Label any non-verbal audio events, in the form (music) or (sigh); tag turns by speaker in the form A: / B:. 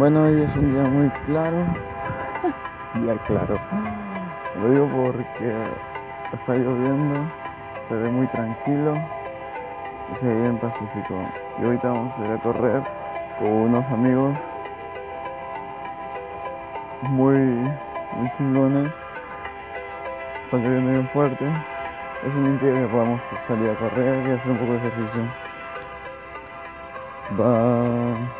A: Bueno, hoy es un día muy claro. (laughs) día claro. Lo digo porque está lloviendo, se ve muy tranquilo y se ve bien pacífico. Y ahorita vamos a ir a correr con unos amigos muy, muy chingones. Está lloviendo bien fuerte. es un impide que podamos salir a correr y hacer un poco de ejercicio. Va.